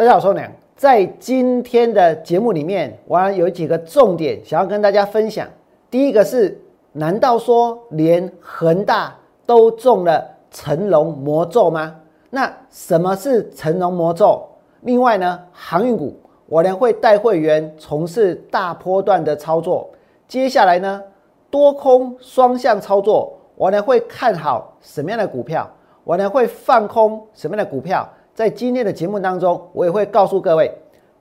大家好，我是王良。在今天的节目里面，我有几个重点想要跟大家分享。第一个是，难道说连恒大都中了成龙魔咒吗？那什么是成龙魔咒？另外呢，航运股我良会带会员从事大波段的操作。接下来呢，多空双向操作，我呢会看好什么样的股票？我呢会放空什么样的股票？在今天的节目当中，我也会告诉各位。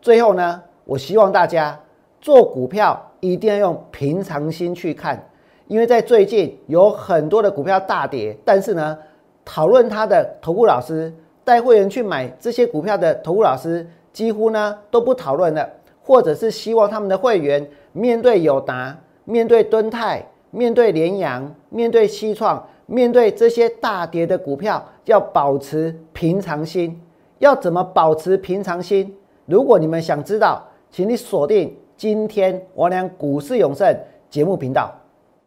最后呢，我希望大家做股票一定要用平常心去看，因为在最近有很多的股票大跌，但是呢，讨论它的投顾老师带会员去买这些股票的投顾老师几乎呢都不讨论了，或者是希望他们的会员面对友达、面对敦泰、面对联阳、面对西创、面对这些大跌的股票，要保持平常心。要怎么保持平常心？如果你们想知道，请你锁定今天我俩股市永胜节目频道。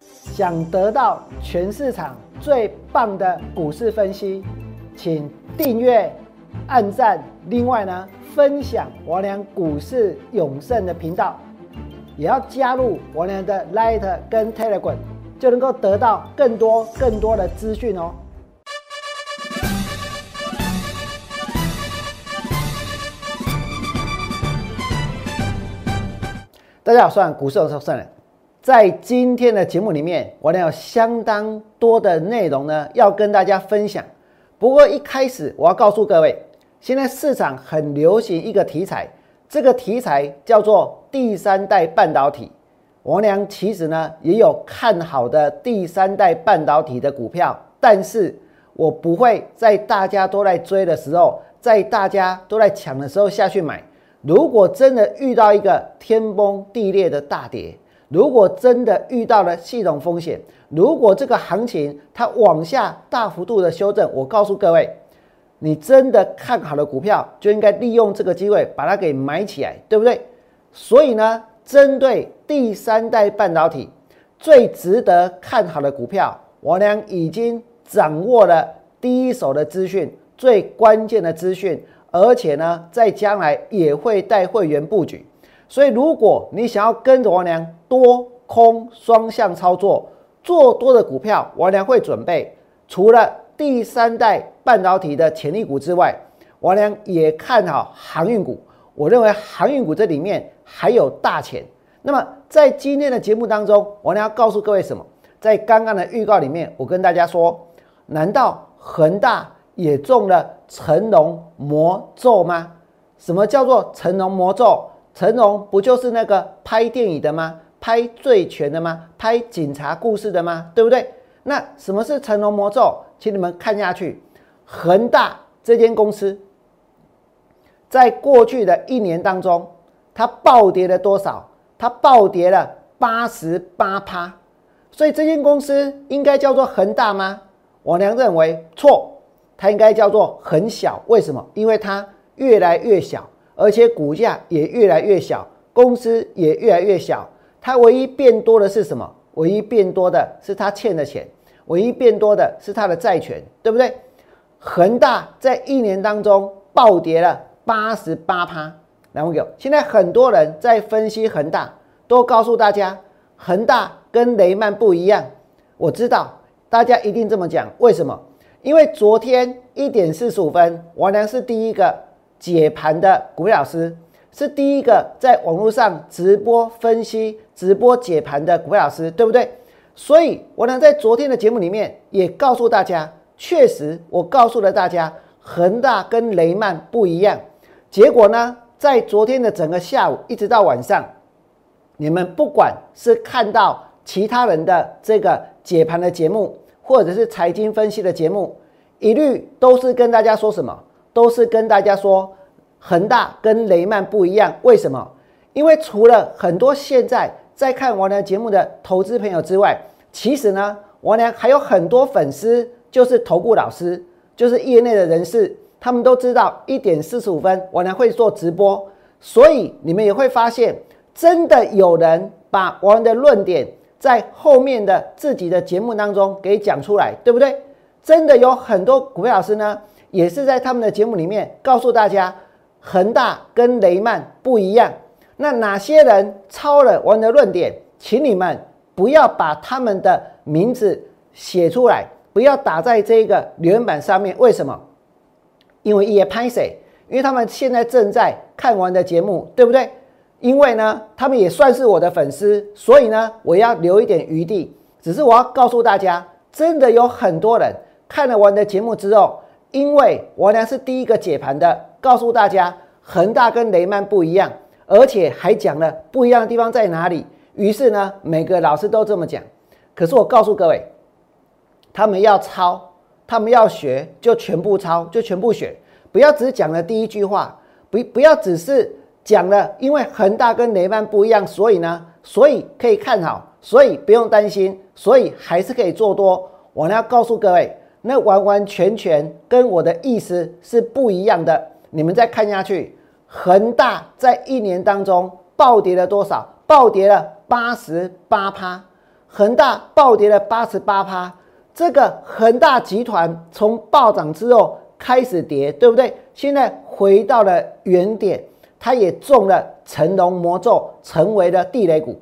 想得到全市场最棒的股市分析，请订阅、按赞。另外呢，分享我俩股市永胜的频道，也要加入我俩的 Light 跟 Telegram，就能够得到更多更多的资讯哦。大家好，我是股市有胜人。在今天的节目里面，我呢有相当多的内容呢要跟大家分享。不过一开始我要告诉各位，现在市场很流行一个题材，这个题材叫做第三代半导体。我娘其实呢也有看好的第三代半导体的股票，但是我不会在大家都在追的时候，在大家都在抢的时候下去买。如果真的遇到一个天崩地裂的大跌，如果真的遇到了系统风险，如果这个行情它往下大幅度的修正，我告诉各位，你真的看好的股票就应该利用这个机会把它给买起来，对不对？所以呢，针对第三代半导体最值得看好的股票，我俩已经掌握了第一手的资讯，最关键的资讯。而且呢，在将来也会带会员布局，所以如果你想要跟着王良多空双向操作，做多的股票，王良会准备除了第三代半导体的潜力股之外，王良也看好航运股。我认为航运股这里面还有大钱。那么在今天的节目当中，王良要告诉各位什么？在刚刚的预告里面，我跟大家说，难道恒大？也中了成龙魔咒吗？什么叫做成龙魔咒？成龙不就是那个拍电影的吗？拍醉拳的吗？拍警察故事的吗？对不对？那什么是成龙魔咒？请你们看下去，恒大这间公司，在过去的一年当中，它暴跌了多少？它暴跌了八十八趴。所以这间公司应该叫做恒大吗？我娘认为错。它应该叫做很小，为什么？因为它越来越小，而且股价也越来越小，公司也越来越小。它唯一变多的是什么？唯一变多的是它欠的钱，唯一变多的是它的债权，对不对？恒大在一年当中暴跌了八十八趴。来，我给现在很多人在分析恒大，都告诉大家，恒大跟雷曼不一样。我知道大家一定这么讲，为什么？因为昨天一点四十五分，王良是第一个解盘的股票老师，是第一个在网络上直播分析、直播解盘的股票老师，对不对？所以，我良在昨天的节目里面也告诉大家，确实，我告诉了大家，恒大跟雷曼不一样。结果呢，在昨天的整个下午一直到晚上，你们不管是看到其他人的这个解盘的节目。或者是财经分析的节目，一律都是跟大家说什么？都是跟大家说恒大跟雷曼不一样。为什么？因为除了很多现在在看王良节目的投资朋友之外，其实呢，王良还有很多粉丝，就是投顾老师，就是业内的人士，他们都知道一点四十五分王良会做直播，所以你们也会发现，真的有人把王良的论点。在后面的自己的节目当中给讲出来，对不对？真的有很多股票老师呢，也是在他们的节目里面告诉大家，恒大跟雷曼不一样。那哪些人抄了我的论点？请你们不要把他们的名字写出来，不要打在这个留言板上面。为什么？因为也拍谁？因为他们现在正在看完的节目，对不对？因为呢，他们也算是我的粉丝，所以呢，我要留一点余地。只是我要告诉大家，真的有很多人看了我的节目之后，因为我呢是第一个解盘的，告诉大家恒大跟雷曼不一样，而且还讲了不一样的地方在哪里。于是呢，每个老师都这么讲。可是我告诉各位，他们要抄，他们要学，就全部抄，就全部学。不要只讲了第一句话，不不要只是讲了，因为恒大跟雷曼不一样，所以呢，所以可以看好，所以不用担心，所以还是可以做多。我呢要告诉各位，那完完全全跟我的意思是不一样的。你们再看下去，恒大在一年当中暴跌了多少？暴跌了八十八趴，恒大暴跌了八十八趴。这个恒大集团从暴涨之后。开始跌，对不对？现在回到了原点，它也中了成龙魔咒，成为了地雷股。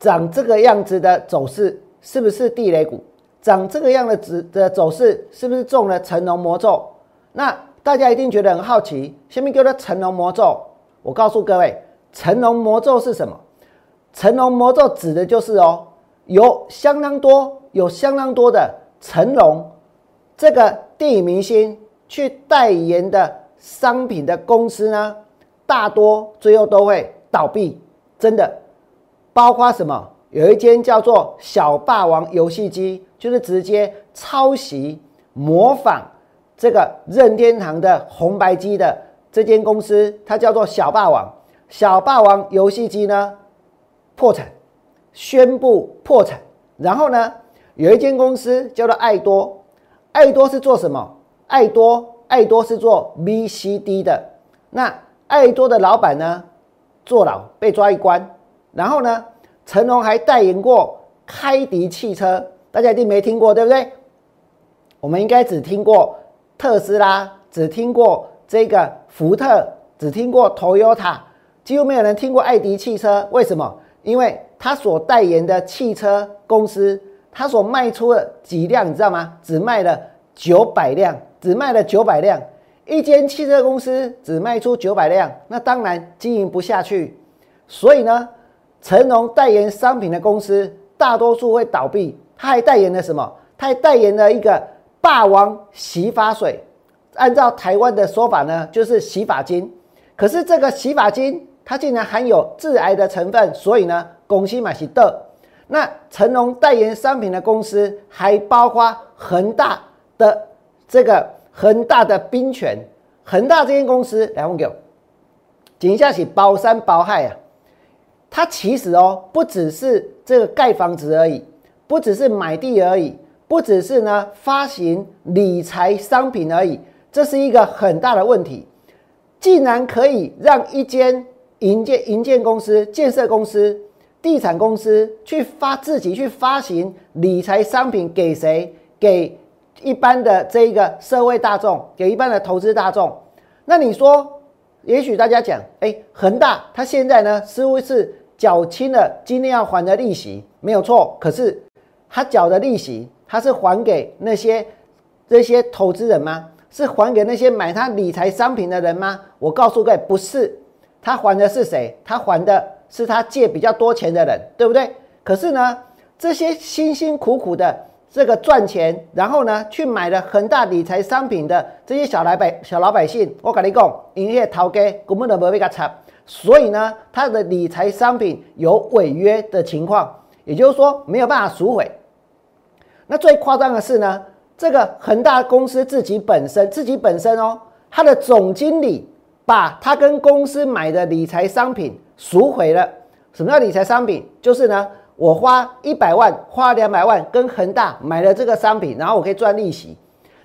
长这个样子的走势是不是地雷股？长这个样的子的走势是不是中了成龙魔咒？那大家一定觉得很好奇，下面叫做成龙魔咒。我告诉各位，成龙魔咒是什么？成龙魔咒指的就是哦，有相当多、有相当多的成龙。这个电影明星去代言的商品的公司呢，大多最后都会倒闭，真的。包括什么？有一间叫做小霸王游戏机，就是直接抄袭模仿这个任天堂的红白机的这间公司，它叫做小霸王。小霸王游戏机呢，破产，宣布破产。然后呢，有一间公司叫做爱多。爱多是做什么？爱多，爱多是做 VCD 的。那爱多的老板呢？坐牢被抓一关。然后呢？成龙还代言过开迪汽车，大家一定没听过，对不对？我们应该只听过特斯拉，只听过这个福特，只听过 Toyota，几乎没有人听过爱迪汽车。为什么？因为他所代言的汽车公司。他所卖出的几辆，你知道吗？只卖了九百辆，只卖了九百辆。一间汽车公司只卖出九百辆，那当然经营不下去。所以呢，成龙代言商品的公司大多数会倒闭。他还代言了什么？他还代言了一个霸王洗发水，按照台湾的说法呢，就是洗发精。可是这个洗发精它竟然含有致癌的成分，所以呢，公司买是的。那成龙代言商品的公司还包括恒大的这个恒大的冰泉，恒大这间公司来问给我，紧下起包山包海啊，它其实哦不只是这个盖房子而已，不只是买地而已，不只是呢发行理财商品而已，这是一个很大的问题，竟然可以让一间营建营建公司、建设公司。地产公司去发自己去发行理财商品给谁？给一般的这一个社会大众，给一般的投资大众。那你说，也许大家讲，哎，恒大它现在呢似乎是缴清了今天要还的利息，没有错。可是他缴的利息，他是还给那些这些投资人吗？是还给那些买他理财商品的人吗？我告诉各位，不是。他还的是谁？他还的。是他借比较多钱的人，对不对？可是呢，这些辛辛苦苦的这个赚钱，然后呢去买了恒大理财商品的这些小老百小老百姓，我跟你讲，营业逃给根本都没被他查，所以呢，他的理财商品有违约的情况，也就是说没有办法赎回。那最夸张的是呢，这个恒大公司自己本身自己本身哦，他的总经理把他跟公司买的理财商品。赎回了，什么叫理财商品？就是呢，我花一百万，花两百万跟恒大买了这个商品，然后我可以赚利息。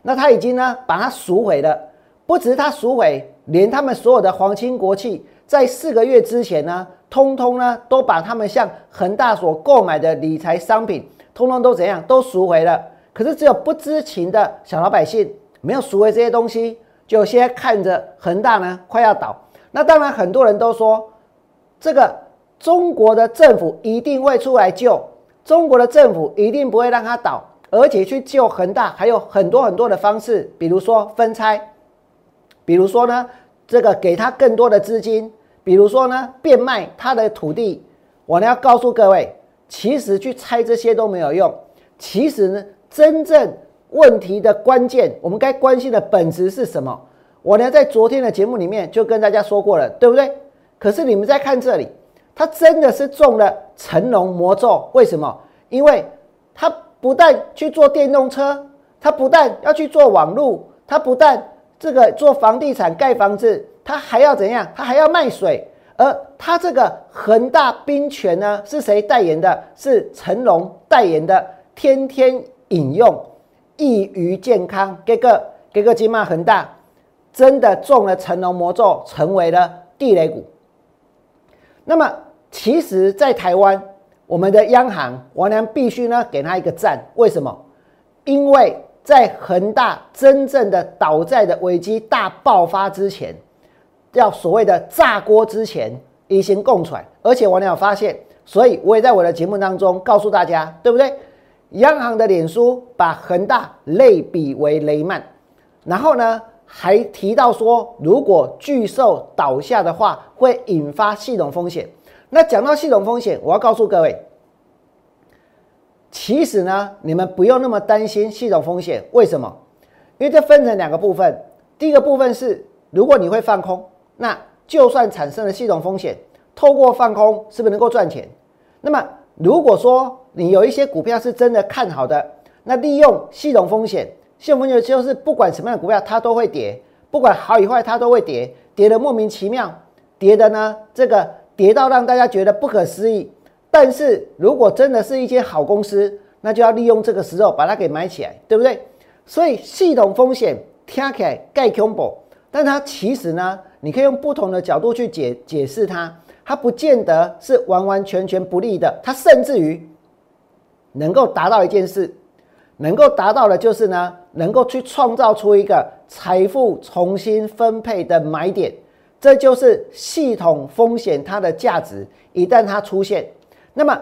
那他已经呢把它赎回了，不只是他赎回，连他们所有的皇亲国戚，在四个月之前呢，通通呢都把他们向恒大所购买的理财商品，通通都怎样，都赎回了。可是只有不知情的小老百姓没有赎回这些东西，就现在看着恒大呢快要倒。那当然很多人都说，这个中国的政府一定会出来救，中国的政府一定不会让它倒，而且去救恒大还有很多很多的方式，比如说分拆，比如说呢这个给他更多的资金，比如说呢变卖他的土地。我呢要告诉各位，其实去猜这些都没有用。其实呢，真正问题的关键，我们该关心的本质是什么？我呢在昨天的节目里面就跟大家说过了，对不对？可是你们在看这里，他真的是中了成龙魔咒。为什么？因为他不但去做电动车，他不但要去做网络，他不但这个做房地产盖房子，他还要怎样？他还要卖水。而他这个恒大冰泉呢，是谁代言的？是成龙代言的，天天饮用，益于健康。给个给个金马恒大，真的中了成龙魔咒，成为了地雷股。那么，其实，在台湾，我们的央行王良必须呢给他一个赞。为什么？因为在恒大真正的倒债的危机大爆发之前。要所谓的炸锅之前，已经共存，而且我有发现，所以我也在我的节目当中告诉大家，对不对？央行的脸书把恒大类比为雷曼，然后呢，还提到说，如果巨兽倒下的话，会引发系统风险。那讲到系统风险，我要告诉各位，其实呢，你们不用那么担心系统风险。为什么？因为这分成两个部分，第一个部分是，如果你会放空。那就算产生了系统风险，透过放空是不是能够赚钱？那么如果说你有一些股票是真的看好的，那利用系统风险，系统风险就是不管什么样的股票它都会跌，不管好与坏它都会跌，跌的莫名其妙，跌的呢这个跌到让大家觉得不可思议。但是如果真的是一间好公司，那就要利用这个时候把它给买起来，对不对？所以系统风险听起来盖恐怖，但它其实呢？你可以用不同的角度去解解释它，它不见得是完完全全不利的，它甚至于能够达到一件事，能够达到的就是呢，能够去创造出一个财富重新分配的买点，这就是系统风险它的价值。一旦它出现，那么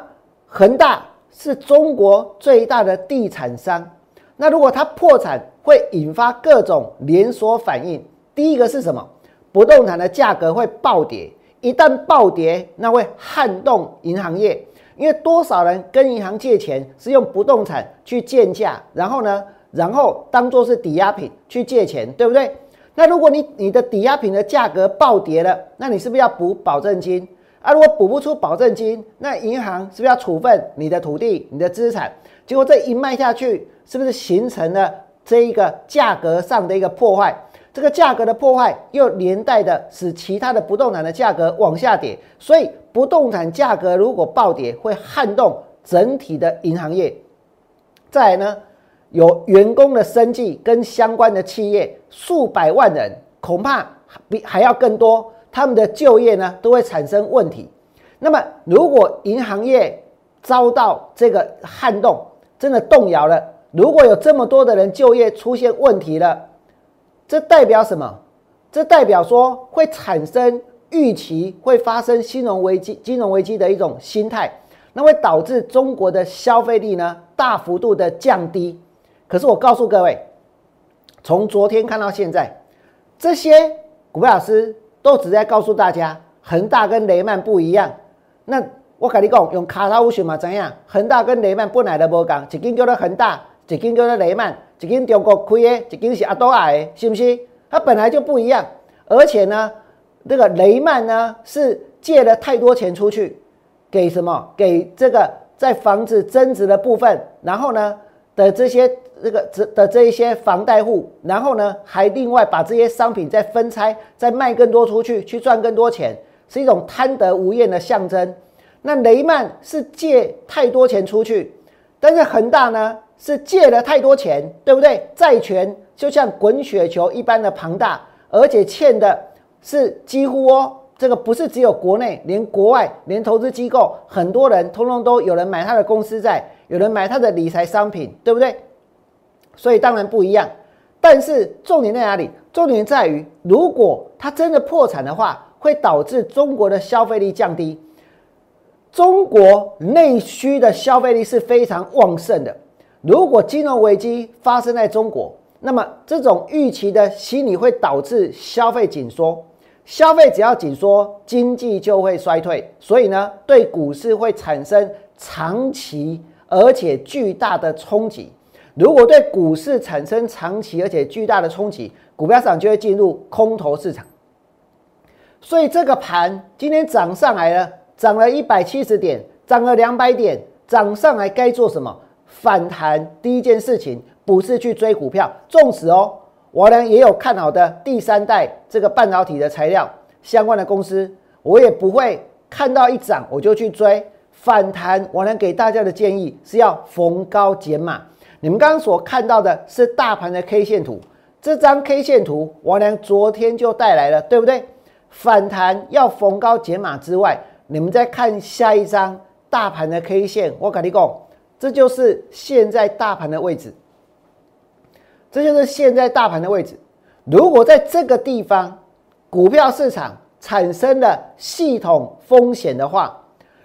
恒大是中国最大的地产商，那如果它破产，会引发各种连锁反应。第一个是什么？不动产的价格会暴跌，一旦暴跌，那会撼动银行业，因为多少人跟银行借钱是用不动产去建价，然后呢，然后当做是抵押品去借钱，对不对？那如果你你的抵押品的价格暴跌了，那你是不是要补保证金？啊，如果补不出保证金，那银行是不是要处分你的土地、你的资产？结果这一卖下去，是不是形成了这一个价格上的一个破坏？这个价格的破坏又连带的使其他的不动产的价格往下跌，所以不动产价格如果暴跌，会撼动整体的银行业。再来呢，有员工的生计跟相关的企业数百万人，恐怕比还要更多，他们的就业呢都会产生问题。那么，如果银行业遭到这个撼动，真的动摇了，如果有这么多的人就业出现问题了。这代表什么？这代表说会产生预期会发生金融危机、金融危机的一种心态，那会导致中国的消费力呢大幅度的降低。可是我告诉各位，从昨天看到现在，这些股票老师都只在告诉大家，恒大跟雷曼不一样。那我跟你讲，用卡塔乌选嘛怎样？恒大跟雷曼本来都无讲，一间叫做恒大，一间叫做雷曼。一间中国开的，一间是阿多亚的，是不是？它本来就不一样，而且呢，这个雷曼呢是借了太多钱出去，给什么？给这个在房子增值的部分，然后呢的这些这个这的这一些房贷户，然后呢还另外把这些商品再分拆，再卖更多出去，去赚更多钱，是一种贪得无厌的象征。那雷曼是借太多钱出去，但是恒大呢？是借了太多钱，对不对？债权就像滚雪球一般的庞大，而且欠的是几乎哦，这个不是只有国内，连国外，连投资机构，很多人通通都有人买他的公司债，有人买他的理财商品，对不对？所以当然不一样。但是重点在哪里？重点在于，如果它真的破产的话，会导致中国的消费力降低。中国内需的消费力是非常旺盛的。如果金融危机发生在中国，那么这种预期的心理会导致消费紧缩。消费只要紧缩，经济就会衰退。所以呢，对股市会产生长期而且巨大的冲击。如果对股市产生长期而且巨大的冲击，股票市场就会进入空头市场。所以这个盘今天涨上来了。涨了一百七十点，涨了两百点，涨上来该做什么？反弹。第一件事情不是去追股票，纵使哦，我呢也有看好的第三代这个半导体的材料相关的公司，我也不会看到一涨我就去追反弹。我能给大家的建议是要逢高减码。你们刚刚所看到的是大盘的 K 线图，这张 K 线图王良昨天就带来了，对不对？反弹要逢高解码之外。你们再看下一张大盘的 K 线，我跟你讲，这就是现在大盘的位置，这就是现在大盘的位置。如果在这个地方股票市场产生了系统风险的话，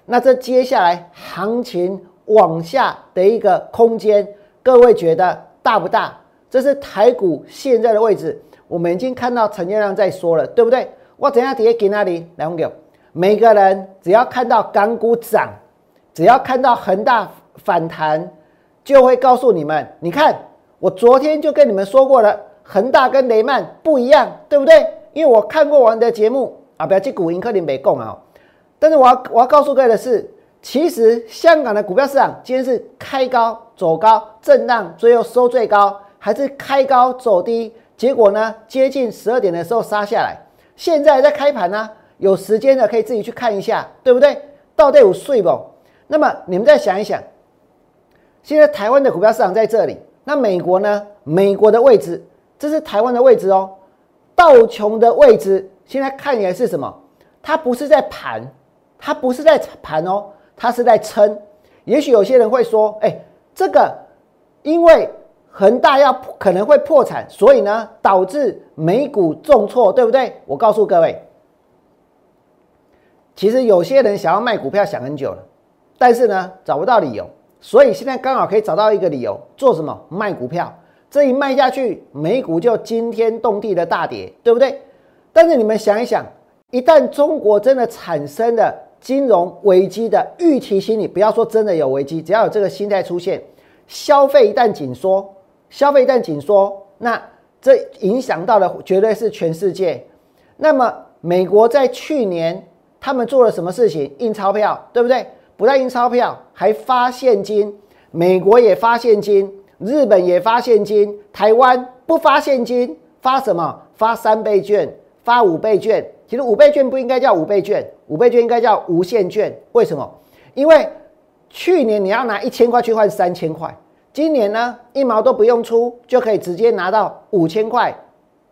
那这接下来行情往下的一个空间，各位觉得大不大？这是台股现在的位置，我们已经看到成交量在说了，对不对？我等下底下给那里来？给我。每个人只要看到港股涨，只要看到恒大反弹，就会告诉你们：你看，我昨天就跟你们说过了，恒大跟雷曼不一样，对不对？因为我看过我的节目啊，不要去股银科林没供啊。但是我要我要告诉各位的是，其实香港的股票市场今天是开高走高，震荡最后收最高，还是开高走低？结果呢，接近十二点的时候杀下来，现在在开盘呢。有时间的可以自己去看一下，对不对？到底有睡不？那么你们再想一想，现在台湾的股票市场在这里，那美国呢？美国的位置，这是台湾的位置哦。道琼的位置现在看起来是什么？它不是在盘，它不是在盘哦，它是在撑。也许有些人会说，哎，这个因为恒大要可能会破产，所以呢导致美股重挫，对不对？我告诉各位。其实有些人想要卖股票想很久了，但是呢找不到理由，所以现在刚好可以找到一个理由，做什么卖股票？这一卖下去，美股就惊天动地的大跌，对不对？但是你们想一想，一旦中国真的产生了金融危机的预期心理，不要说真的有危机，只要有这个心态出现，消费一旦紧缩，消费一旦紧缩，那这影响到的绝对是全世界。那么美国在去年。他们做了什么事情？印钞票，对不对？不但印钞票，还发现金。美国也发现金，日本也发现金，台湾不发现金，发什么？发三倍券，发五倍券。其实五倍券不应该叫五倍券，五倍券应该叫无限券。为什么？因为去年你要拿一千块去换三千块，今年呢一毛都不用出就可以直接拿到五千块，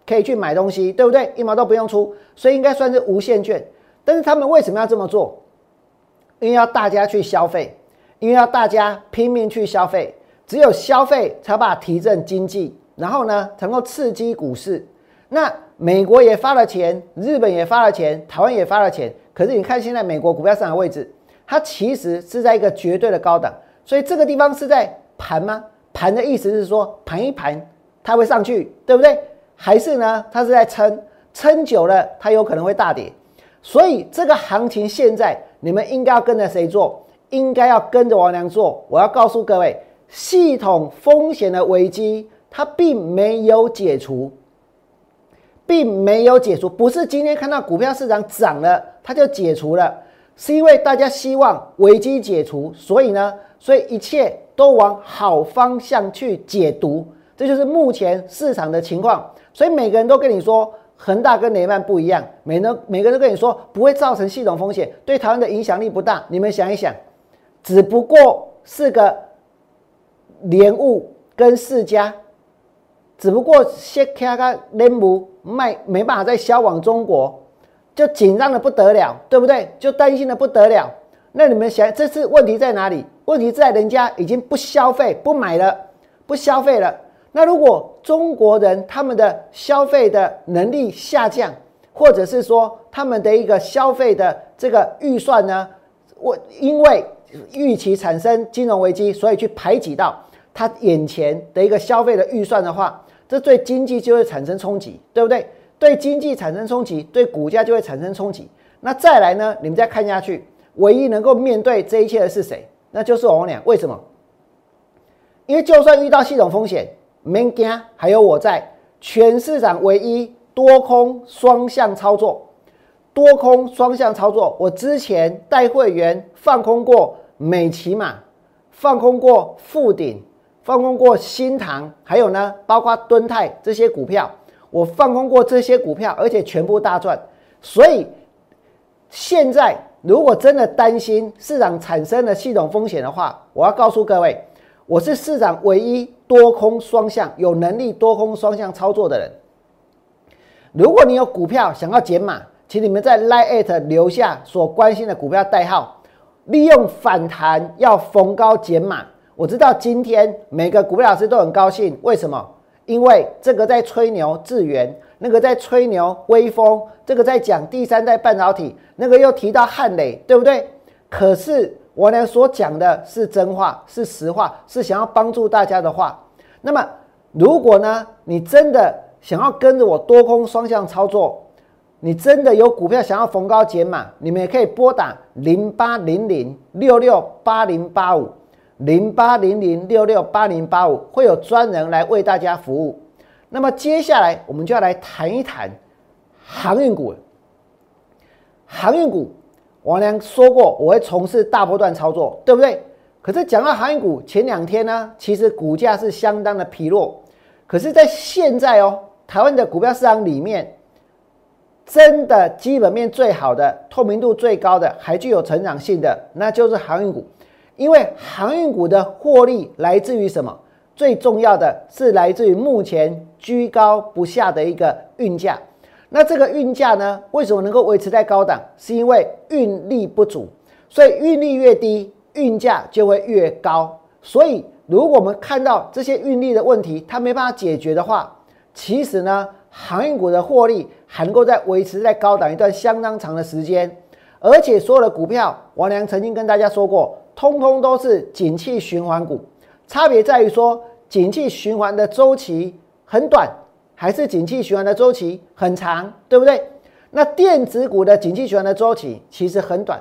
可以去买东西，对不对？一毛都不用出，所以应该算是无限券。但是他们为什么要这么做？因为要大家去消费，因为要大家拼命去消费，只有消费才把提振经济，然后呢才，能够刺激股市。那美国也发了钱，日本也发了钱，台湾也发了钱。可是你看现在美国股票市场的位置，它其实是在一个绝对的高档，所以这个地方是在盘吗？盘的意思是说盘一盘它会上去，对不对？还是呢，它是在撑，撑久了它有可能会大跌。所以这个行情现在你们应该要跟着谁做？应该要跟着王良做。我要告诉各位，系统风险的危机它并没有解除，并没有解除。不是今天看到股票市场涨了，它就解除了，是因为大家希望危机解除，所以呢，所以一切都往好方向去解读。这就是目前市场的情况。所以每个人都跟你说。恒大跟雷曼不一样，每人每个人都跟你说不会造成系统风险，对台湾的影响力不大。你们想一想，只不过是个联物跟世家，只不过先开个联物卖没办法再销往中国，就紧张的不得了，对不对？就担心的不得了。那你们想，这次问题在哪里？问题在人家已经不消费、不买了、不消费了。那如果中国人他们的消费的能力下降，或者是说他们的一个消费的这个预算呢，我因为预期产生金融危机，所以去排挤到他眼前的一个消费的预算的话，这对经济就会产生冲击，对不对？对经济产生冲击，对股价就会产生冲击。那再来呢？你们再看下去，唯一能够面对这一切的是谁？那就是我俩。为什么？因为就算遇到系统风险。没惊，还有我在全市场唯一多空双向操作，多空双向操作。我之前带会员放空过美骑马，放空过富鼎，放空过新塘，还有呢，包括敦泰这些股票，我放空过这些股票，而且全部大赚。所以现在如果真的担心市场产生了系统风险的话，我要告诉各位。我是市场唯一多空双向有能力多空双向操作的人。如果你有股票想要减码，请你们在 Line 留下所关心的股票代号，利用反弹要逢高减码。我知道今天每个股票老师都很高兴，为什么？因为这个在吹牛智源，那个在吹牛微风，这个在讲第三代半导体，那个又提到汉磊，对不对？可是。我呢所讲的是真话，是实话，是想要帮助大家的话。那么，如果呢，你真的想要跟着我多空双向操作，你真的有股票想要逢高减码，你们也可以拨打零八零零六六八零八五零八零零六六八零八五，会有专人来为大家服务。那么接下来我们就要来谈一谈航运股，航运股。王良说过，我会从事大波段操作，对不对？可是讲到航运股，前两天呢，其实股价是相当的疲弱。可是，在现在哦，台湾的股票市场里面，真的基本面最好的、透明度最高的、还具有成长性的，那就是航运股。因为航运股的获利来自于什么？最重要的是来自于目前居高不下的一个运价。那这个运价呢？为什么能够维持在高档？是因为运力不足，所以运力越低，运价就会越高。所以，如果我们看到这些运力的问题，它没办法解决的话，其实呢，航运股的获利还能够在维持在高档一段相当长的时间。而且，所有的股票，王良曾经跟大家说过，通通都是景气循环股，差别在于说，景气循环的周期很短。还是景气循环的周期很长，对不对？那电子股的景气循环的周期其实很短，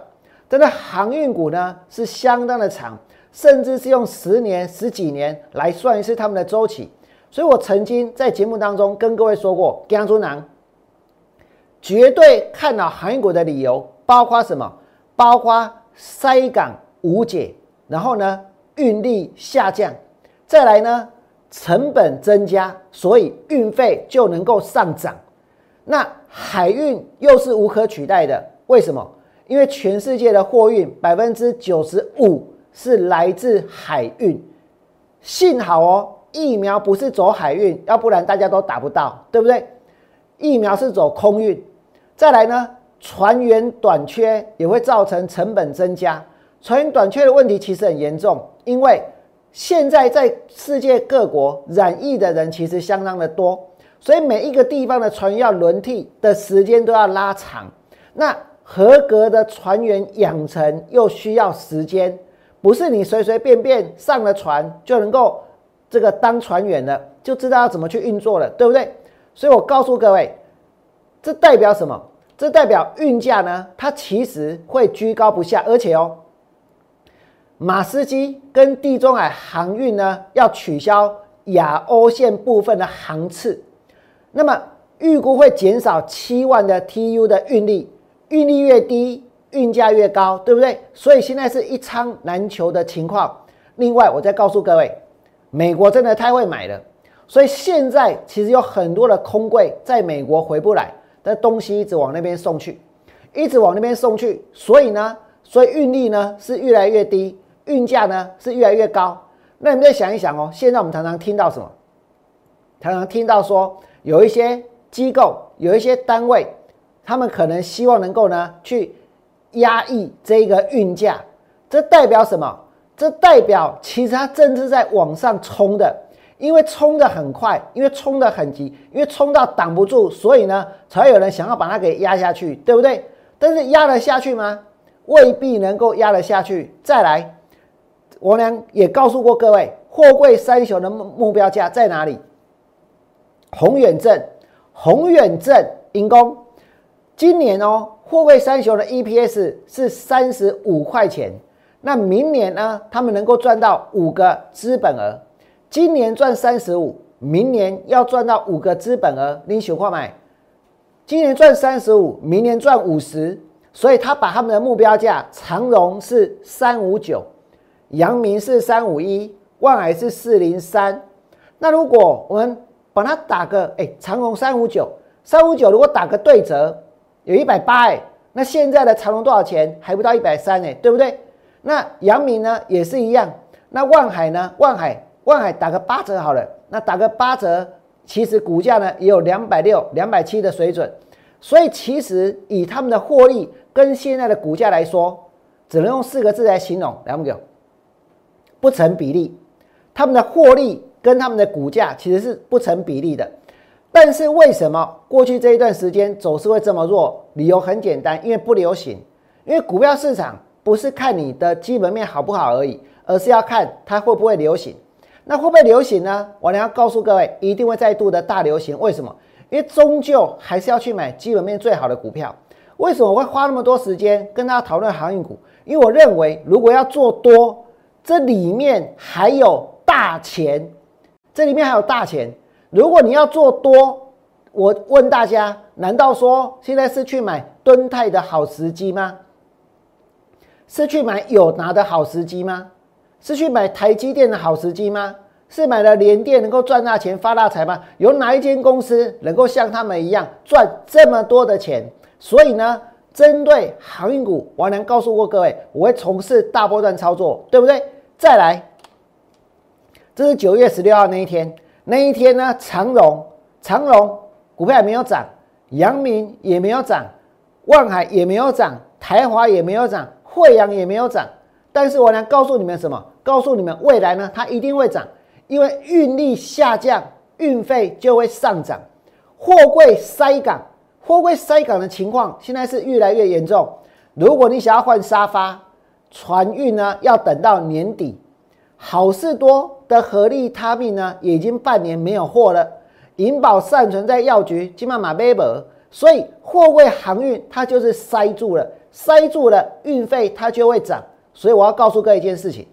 但是航运股呢是相当的长，甚至是用十年、十几年来算一次他们的周期。所以我曾经在节目当中跟各位说过，江中南绝对看好航运股的理由包括什么？包括塞港无解，然后呢运力下降，再来呢？成本增加，所以运费就能够上涨。那海运又是无可取代的，为什么？因为全世界的货运百分之九十五是来自海运。幸好哦，疫苗不是走海运，要不然大家都打不到，对不对？疫苗是走空运。再来呢，船员短缺也会造成成本增加。船员短缺的问题其实很严重，因为。现在在世界各国染疫的人其实相当的多，所以每一个地方的船员要轮替的时间都要拉长。那合格的船员养成又需要时间，不是你随随便便上了船就能够这个当船员了，就知道要怎么去运作了，对不对？所以我告诉各位，这代表什么？这代表运价呢，它其实会居高不下，而且哦。马士基跟地中海航运呢，要取消亚欧线部分的航次，那么预估会减少七万的 TU 的运力，运力越低，运价越高，对不对？所以现在是一仓难求的情况。另外，我再告诉各位，美国真的太会买了，所以现在其实有很多的空柜在美国回不来，但东西一直往那边送去，一直往那边送去，所以呢，所以运力呢是越来越低。运价呢是越来越高，那你们再想一想哦。现在我们常常听到什么？常常听到说有一些机构、有一些单位，他们可能希望能够呢去压抑这个运价。这代表什么？这代表其实它正是在往上冲的，因为冲的很快，因为冲的很急，因为冲到挡不住，所以呢，才有人想要把它给压下去，对不对？但是压得下去吗？未必能够压得下去。再来，我娘也告诉过各位，货柜三雄的目标价在哪里？宏远镇，宏远镇银工，今年哦，货柜三雄的 EPS 是三十五块钱。那明年呢？他们能够赚到五个资本额。今年赚三十五，明年要赚到五个资本额。你喜欢买？今年赚三十五，明年赚五十。所以他把他们的目标价，长荣是三五九，阳明是三五一，万海是四零三。那如果我们把它打个，哎，长荣三五九，三五九如果打个对折，有一百八哎，那现在的长荣多少钱？还不到一百三哎，对不对？那阳明呢也是一样，那万海呢？万海万海打个八折好了，那打个八折，其实股价呢也有两百六、两百七的水准，所以其实以他们的获利跟现在的股价来说，只能用四个字来形容：两个不成比例。他们的获利跟他们的股价其实是不成比例的。但是为什么过去这一段时间走势会这么弱？理由很简单，因为不流行，因为股票市场。不是看你的基本面好不好而已，而是要看它会不会流行。那会不会流行呢？我呢要告诉各位，一定会再度的大流行。为什么？因为终究还是要去买基本面最好的股票。为什么我会花那么多时间跟大家讨论航运股？因为我认为，如果要做多，这里面还有大钱，这里面还有大钱。如果你要做多，我问大家，难道说现在是去买敦泰的好时机吗？是去买友达的好时机吗？是去买台积电的好时机吗？是买了联电能够赚大钱发大财吗？有哪一间公司能够像他们一样赚这么多的钱？所以呢，针对航运股，王良告诉过各位，我会从事大波段操作，对不对？再来，这是九月十六号那一天，那一天呢，长荣长荣股票也没有涨，阳明也没有涨，万海也没有涨，台华也没有涨。惠阳也没有涨，但是我能告诉你们什么？告诉你们未来呢，它一定会涨，因为运力下降，运费就会上涨，货柜塞港，货柜塞港的情况现在是越来越严重。如果你想要换沙发，船运呢要等到年底。好事多的合力他命呢，已经半年没有货了。银保善存在药局，金马马贝伯，所以货柜航运它就是塞住了。塞住了运费，它就会涨。所以我要告诉各位一件事情：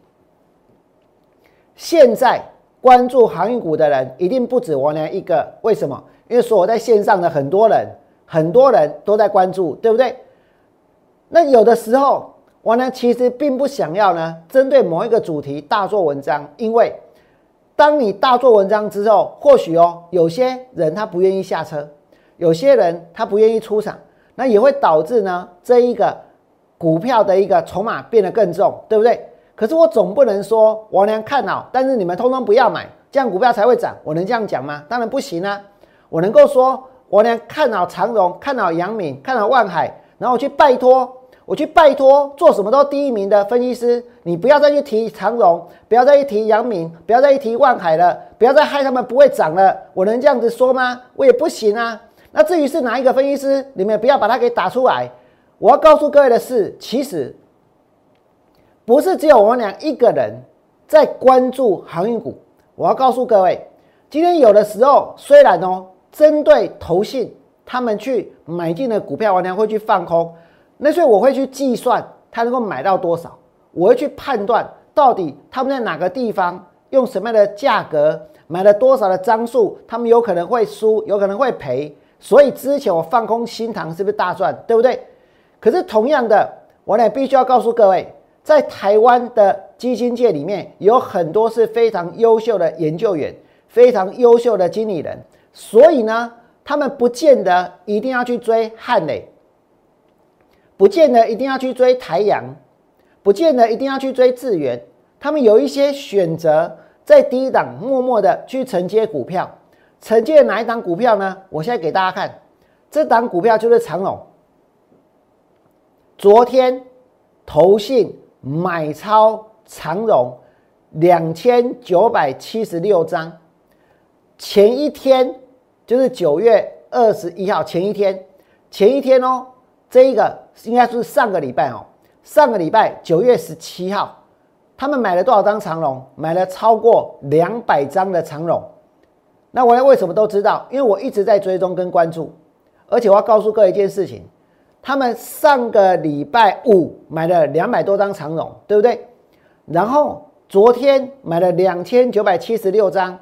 现在关注航运股的人一定不止王良一个。为什么？因为所有在线上的很多人，很多人都在关注，对不对？那有的时候，我呢其实并不想要呢，针对某一个主题大做文章。因为当你大做文章之后，或许哦，有些人他不愿意下车，有些人他不愿意出场。那也会导致呢，这一个股票的一个筹码变得更重，对不对？可是我总不能说王良看好，但是你们通通不要买，这样股票才会涨。我能这样讲吗？当然不行啊！我能够说王良看好长荣，看好阳明，看好万海，然后去拜托，我去拜托做什么都第一名的分析师，你不要再去提长荣，不要再去提阳明，不要再去提万海了，不要再害他们不会涨了。我能这样子说吗？我也不行啊。那至于是哪一个分析师，你们不要把它给打出来。我要告诉各位的是，其实不是只有我们俩一个人在关注航运股。我要告诉各位，今天有的时候虽然哦，针对投信他们去买进的股票，我俩会去放空。那所以我会去计算他能够买到多少，我会去判断到底他们在哪个地方用什么样的价格买了多少的张数，他们有可能会输，有可能会赔。所以之前我放空新塘是不是大赚，对不对？可是同样的，我呢必须要告诉各位，在台湾的基金界里面有很多是非常优秀的研究员，非常优秀的经理人。所以呢，他们不见得一定要去追汉磊，不见得一定要去追台阳，不见得一定要去追智源。他们有一些选择，在低档默默的去承接股票。承接哪一档股票呢？我现在给大家看，这档股票就是长隆。昨天投信买超长荣两千九百七十六张，前一天就是九月二十一号前一天，前一天哦，这一个应该是上个礼拜哦，上个礼拜九月十七号，他们买了多少张长龙？买了超过两百张的长龙。那我为什么都知道？因为我一直在追踪跟关注，而且我要告诉各位一件事情：他们上个礼拜五买了两百多张长龙，对不对？然后昨天买了两千九百七十六张。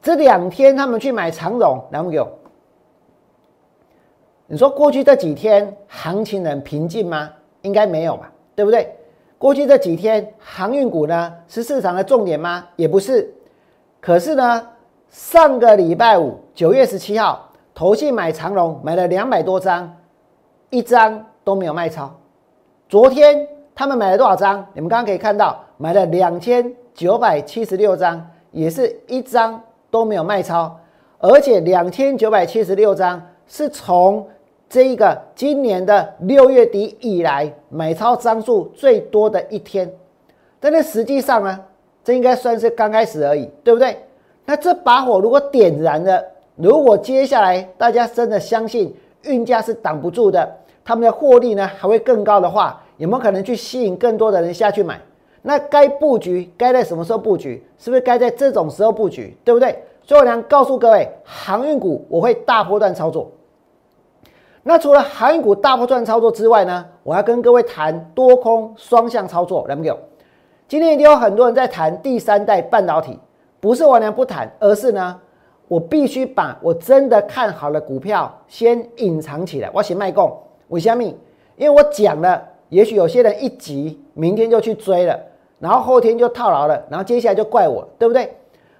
这两天他们去买长荣，来不给你说过去这几天行情很平静吗？应该没有吧，对不对？过去这几天航运股呢是市场的重点吗？也不是。可是呢？上个礼拜五，九月十七号，投信买长龙买了两百多张，一张都没有卖超。昨天他们买了多少张？你们刚刚可以看到，买了两千九百七十六张，也是一张都没有卖超。而且两千九百七十六张是从这一个今年的六月底以来买超张数最多的一天。但是实际上呢，这应该算是刚开始而已，对不对？那这把火如果点燃了，如果接下来大家真的相信运价是挡不住的，他们的获利呢还会更高的话，有没有可能去吸引更多的人下去买？那该布局该在什么时候布局？是不是该在这种时候布局？对不对？所以我想告诉各位，航运股我会大波段操作。那除了航运股大波段操作之外呢，我要跟各位谈多空双向操作，来没有？今天一定有很多人在谈第三代半导体。不是我俩不谈，而是呢，我必须把我真的看好的股票先隐藏起来。我先卖供，为什么？因为我讲了，也许有些人一急，明天就去追了，然后后天就套牢了，然后接下来就怪我，对不对？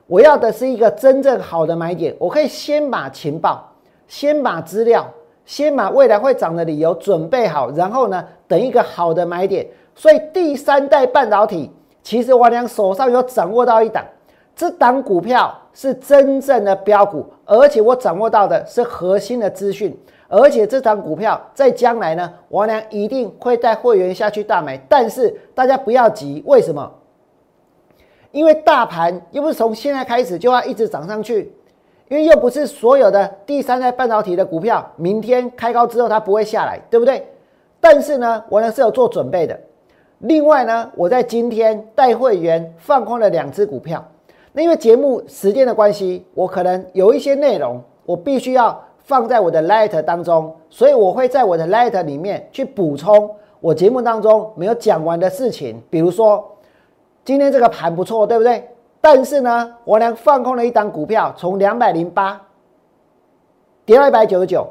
我要的是一个真正好的买点，我可以先把情报、先把资料、先把未来会涨的理由准备好，然后呢，等一个好的买点。所以第三代半导体，其实我俩手上有掌握到一档。这档股票是真正的标股，而且我掌握到的是核心的资讯，而且这档股票在将来呢，我俩一定会带会员下去大买。但是大家不要急，为什么？因为大盘又不是从现在开始就要一直涨上去，因为又不是所有的第三代半导体的股票，明天开高之后它不会下来，对不对？但是呢，我呢是有做准备的。另外呢，我在今天带会员放空了两只股票。那因为节目时间的关系，我可能有一些内容我必须要放在我的 Light 当中，所以我会在我的 Light 里面去补充我节目当中没有讲完的事情。比如说，今天这个盘不错，对不对？但是呢，我俩放空了一档股票，从两百零八跌到一百九十九，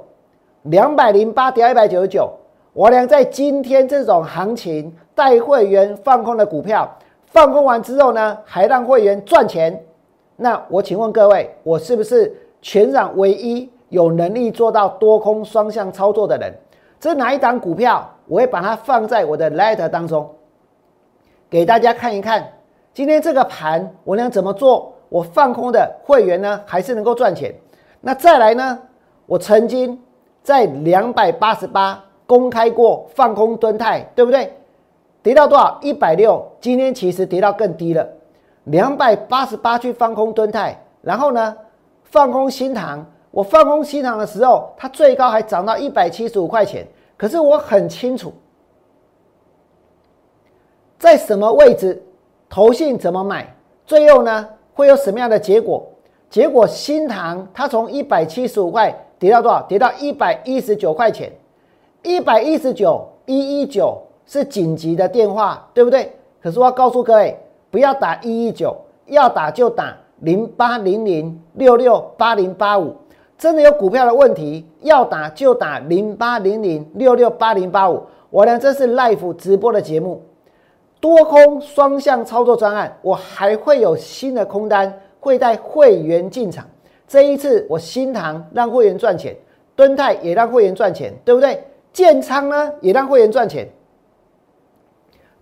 两百零八跌到一百九十九，我俩在今天这种行情带会员放空的股票。放空完之后呢，还让会员赚钱，那我请问各位，我是不是全场唯一有能力做到多空双向操作的人？这哪一档股票？我会把它放在我的 letter 当中，给大家看一看。今天这个盘我能怎么做？我放空的会员呢，还是能够赚钱？那再来呢？我曾经在两百八十八公开过放空吨泰，对不对？跌到多少？一百六。今天其实跌到更低了，两百八十八去放空吨泰，然后呢，放空新塘。我放空新塘的时候，它最高还涨到一百七十五块钱。可是我很清楚，在什么位置，投信怎么买，最后呢会有什么样的结果？结果新塘它从一百七十五块跌到多少？跌到一百一十九块钱，一百一十九一一九。是紧急的电话，对不对？可是我要告诉各位，不要打一一九，要打就打零八零零六六八零八五。真的有股票的问题，要打就打零八零零六六八零八五。我呢，这是 life 直播的节目，多空双向操作专案，我还会有新的空单会带会员进场。这一次我新塘让会员赚钱，敦泰也让会员赚钱，对不对？建仓呢也让会员赚钱。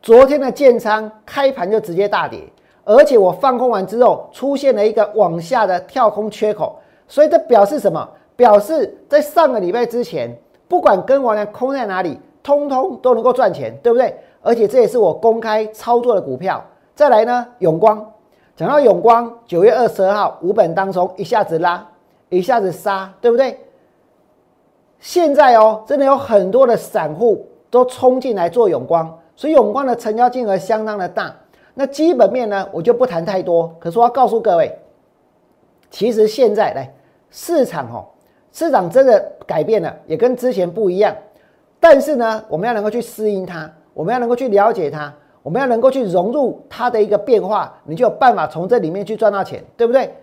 昨天的建仓开盘就直接大跌，而且我放空完之后出现了一个往下的跳空缺口，所以这表示什么？表示在上个礼拜之前，不管跟完了空在哪里，通通都能够赚钱，对不对？而且这也是我公开操作的股票。再来呢，永光，讲到永光，九月二十二号五本当中一下子拉，一下子杀，对不对？现在哦，真的有很多的散户都冲进来做永光，所以永光的成交金额相当的大。那基本面呢，我就不谈太多。可是我要告诉各位，其实现在来市场哦，市场真的改变了，也跟之前不一样。但是呢，我们要能够去适应它，我们要能够去了解它。我们要能够去融入它的一个变化，你就有办法从这里面去赚到钱，对不对？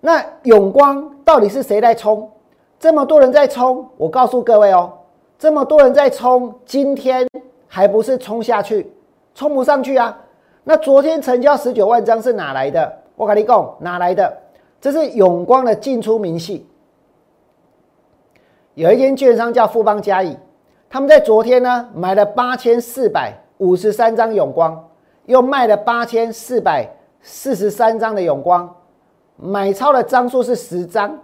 那永光到底是谁在冲？这么多人在冲，我告诉各位哦，这么多人在冲，今天还不是冲下去，冲不上去啊？那昨天成交十九万张是哪来的？我跟你讲，哪来的？这是永光的进出明细。有一间券商叫富邦嘉义，他们在昨天呢买了八千四百。五十三张永光，又卖了八千四百四十三张的永光，买超的张数是十张，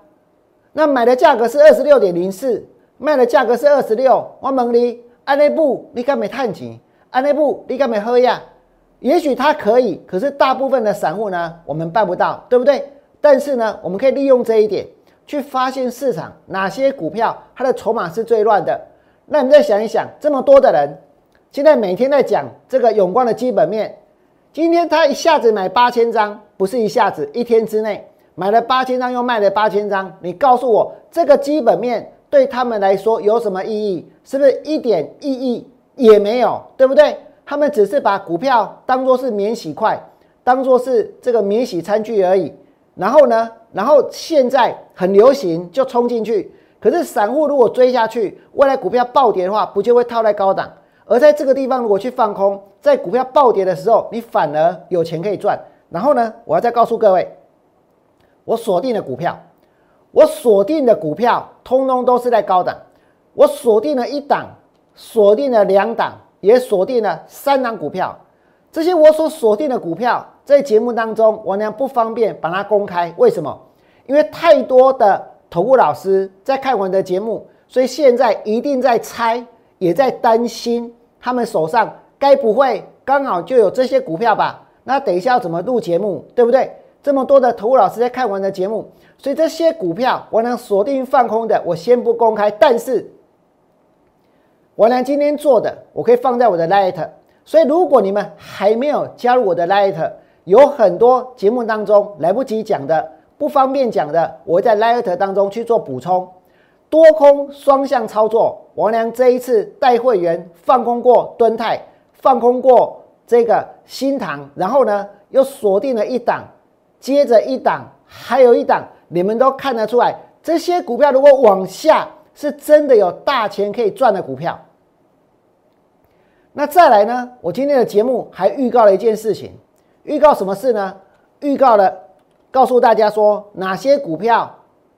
那买的价格是二十六点零四，卖的价格是二十六。我问你，安内部你敢没探钱？安内部你敢没喝呀？也许他可以，可是大部分的散户呢，我们办不到，对不对？但是呢，我们可以利用这一点去发现市场哪些股票它的筹码是最乱的。那你再想一想，这么多的人。现在每天在讲这个永光的基本面，今天他一下子买八千张，不是一下子，一天之内买了八千张，又卖了八千张。你告诉我，这个基本面对他们来说有什么意义？是不是一点意义也没有？对不对？他们只是把股票当做是免洗块，当做是这个免洗餐具而已。然后呢，然后现在很流行就冲进去。可是散户如果追下去，未来股票暴跌的话，不就会套在高档？而在这个地方，如果去放空，在股票暴跌的时候，你反而有钱可以赚。然后呢，我要再告诉各位，我锁定的股票，我锁定的股票，通通都是在高档。我锁定了一档，锁定了两档，也锁定了三档股票。这些我所锁定的股票，在节目当中，我呢不方便把它公开。为什么？因为太多的投顾老师在看我的节目，所以现在一定在猜。也在担心，他们手上该不会刚好就有这些股票吧？那等一下要怎么录节目，对不对？这么多的投顾老师在看完的节目，所以这些股票我能锁定放空的，我先不公开。但是，我呢今天做的，我可以放在我的 Light。所以，如果你们还没有加入我的 Light，有很多节目当中来不及讲的、不方便讲的，我会在 Lite 当中去做补充。多空双向操作，王良这一次带会员放空过敦泰，放空过这个新塘，然后呢又锁定了一档，接着一档，还有一档，你们都看得出来，这些股票如果往下，是真的有大钱可以赚的股票。那再来呢，我今天的节目还预告了一件事情，预告什么事呢？预告了，告诉大家说哪些股票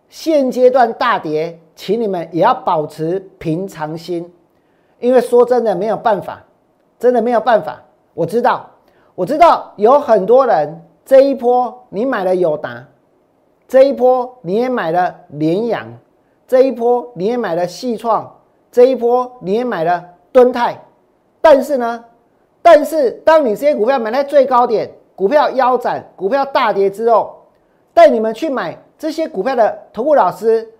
现阶段大跌。请你们也要保持平常心，因为说真的没有办法，真的没有办法。我知道，我知道有很多人这一波你买了友达，这一波你也买了联阳，这一波你也买了细创，这一波你也买了敦泰。但是呢，但是当你这些股票买在最高点，股票腰斩，股票大跌之后，带你们去买这些股票的投顾老师。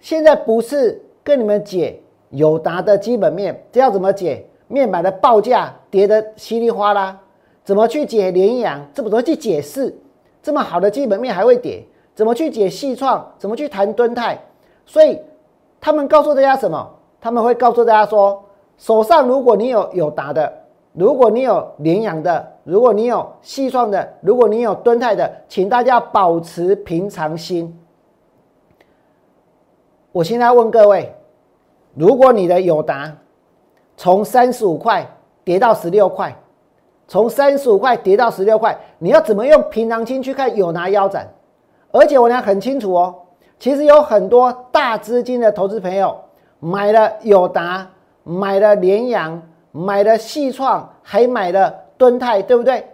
现在不是跟你们解友达的基本面，这要怎么解？面板的报价跌得稀里哗啦，怎么去解联阳？怎么去解释？这么好的基本面还会跌？怎么去解细创？怎么去谈敦泰？所以他们告诉大家什么？他们会告诉大家说，手上如果你有友达的，如果你有联阳的，如果你有细创的，如果你有敦泰的，请大家保持平常心。我现在问各位：如果你的友达从三十五块跌到十六块，从三十五块跌到十六块，你要怎么用平常心去看友达腰斩？而且我俩很清楚哦，其实有很多大资金的投资朋友买了友达，买了联阳，买了细创，还买了敦泰，对不对？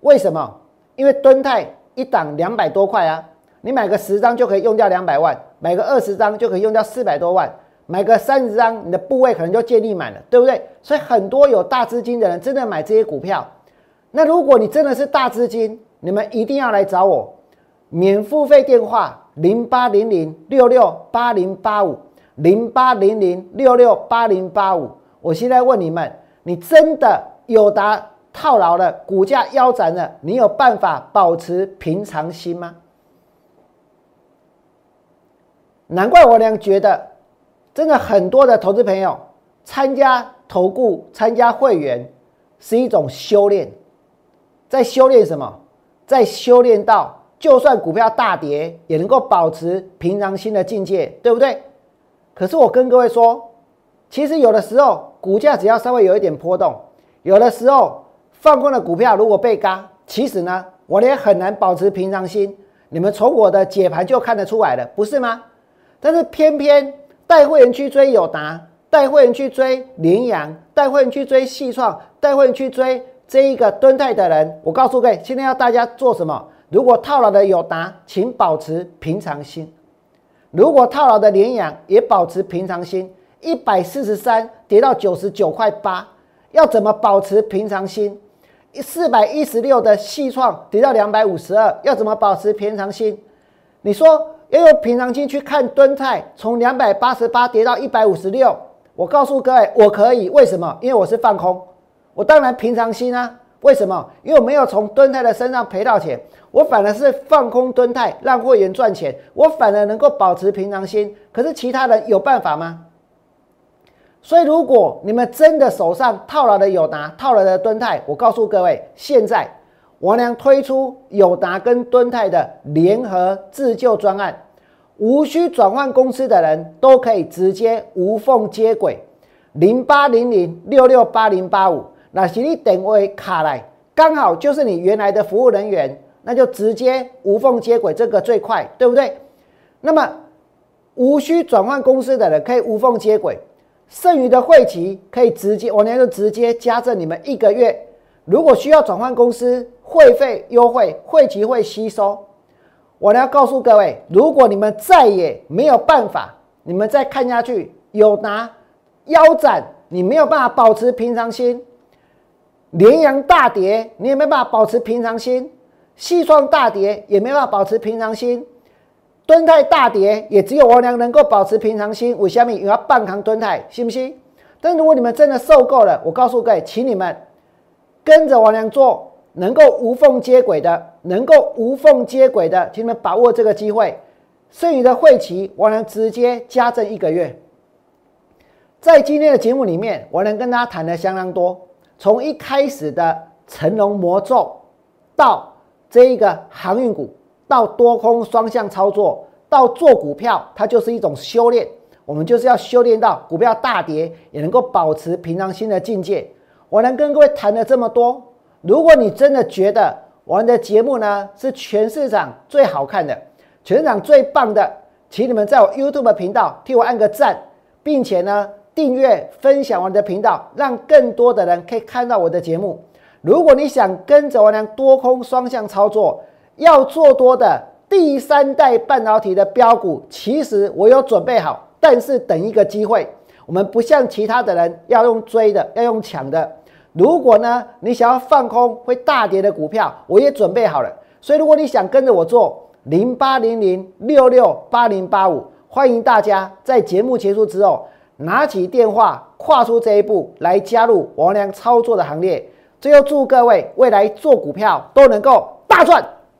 为什么？因为敦泰一档两百多块啊。你买个十张就可以用掉两百万，买个二十张就可以用掉四百多万，买个三十张，你的部位可能就建立满了，对不对？所以很多有大资金的人真的买这些股票。那如果你真的是大资金，你们一定要来找我，免付费电话零八零零六六八零八五零八零零六六八零八五。我现在问你们，你真的有达套牢了，股价腰斩了，你有办法保持平常心吗？难怪我俩觉得，真的很多的投资朋友参加投顾、参加会员是一种修炼，在修炼什么？在修炼到就算股票大跌，也能够保持平常心的境界，对不对？可是我跟各位说，其实有的时候股价只要稍微有一点波动，有的时候放空的股票如果被嘎，其实呢，我也很难保持平常心。你们从我的解盘就看得出来了，不是吗？但是偏偏带会员去追友达，带会员去追羚羊，带会员去追细创，带会员去追这一个敦泰的人，我告诉各位，现在要大家做什么？如果套牢的友达，请保持平常心；如果套牢的羚羊，也保持平常心。一百四十三跌到九十九块八，要怎么保持平常心？四百一十六的细创跌到两百五十二，要怎么保持平常心？你说？要用平常心去看蹲泰，从两百八十八跌到一百五十六。我告诉各位，我可以，为什么？因为我是放空，我当然平常心啊。为什么？因为我没有从蹲泰的身上赔到钱，我反而是放空蹲泰，让会员赚钱，我反而能够保持平常心。可是其他人有办法吗？所以，如果你们真的手上套牢的友达，套牢的敦泰，我告诉各位，现在。王良推出友达跟敦泰的联合自救专案，无需转换公司的人都可以直接无缝接轨。零八零零六六八零八五，那是你等位卡来，刚好就是你原来的服务人员，那就直接无缝接轨，这个最快，对不对？那么无需转换公司的人可以无缝接轨，剩余的会期可以直接，我呢就直接加赠你们一个月。如果需要转换公司，会费优惠，会籍会吸收。我呢要告诉各位，如果你们再也没有办法，你们再看下去有拿腰斩，你没有办法保持平常心。连阳大跌，你也没办法保持平常心。细创大跌，也没办法保持平常心。蹲泰大跌，也只有我娘能够保持平常心。我下面也要半扛蹲泰，信不信？但如果你们真的受够了，我告诉各位，请你们跟着我娘做。能够无缝接轨的，能够无缝接轨的，请你们把握这个机会。剩余的会期，我能直接加赠一个月。在今天的节目里面，我能跟大家谈的相当多。从一开始的成龙魔咒，到这一个航运股，到多空双向操作，到做股票，它就是一种修炼。我们就是要修炼到股票大跌也能够保持平常心的境界。我能跟各位谈了这么多。如果你真的觉得我们的节目呢是全市场最好看的、全市场最棒的，请你们在我 YouTube 频道替我按个赞，并且呢订阅、分享我的频道，让更多的人可以看到我的节目。如果你想跟着我俩多空双向操作，要做多的第三代半导体的标股，其实我有准备好，但是等一个机会，我们不像其他的人要用追的，要用抢的。如果呢，你想要放空会大跌的股票，我也准备好了。所以，如果你想跟着我做零八零零六六八零八五，欢迎大家在节目结束之后拿起电话，跨出这一步来加入王良操作的行列。最后，祝各位未来做股票都能够大赚。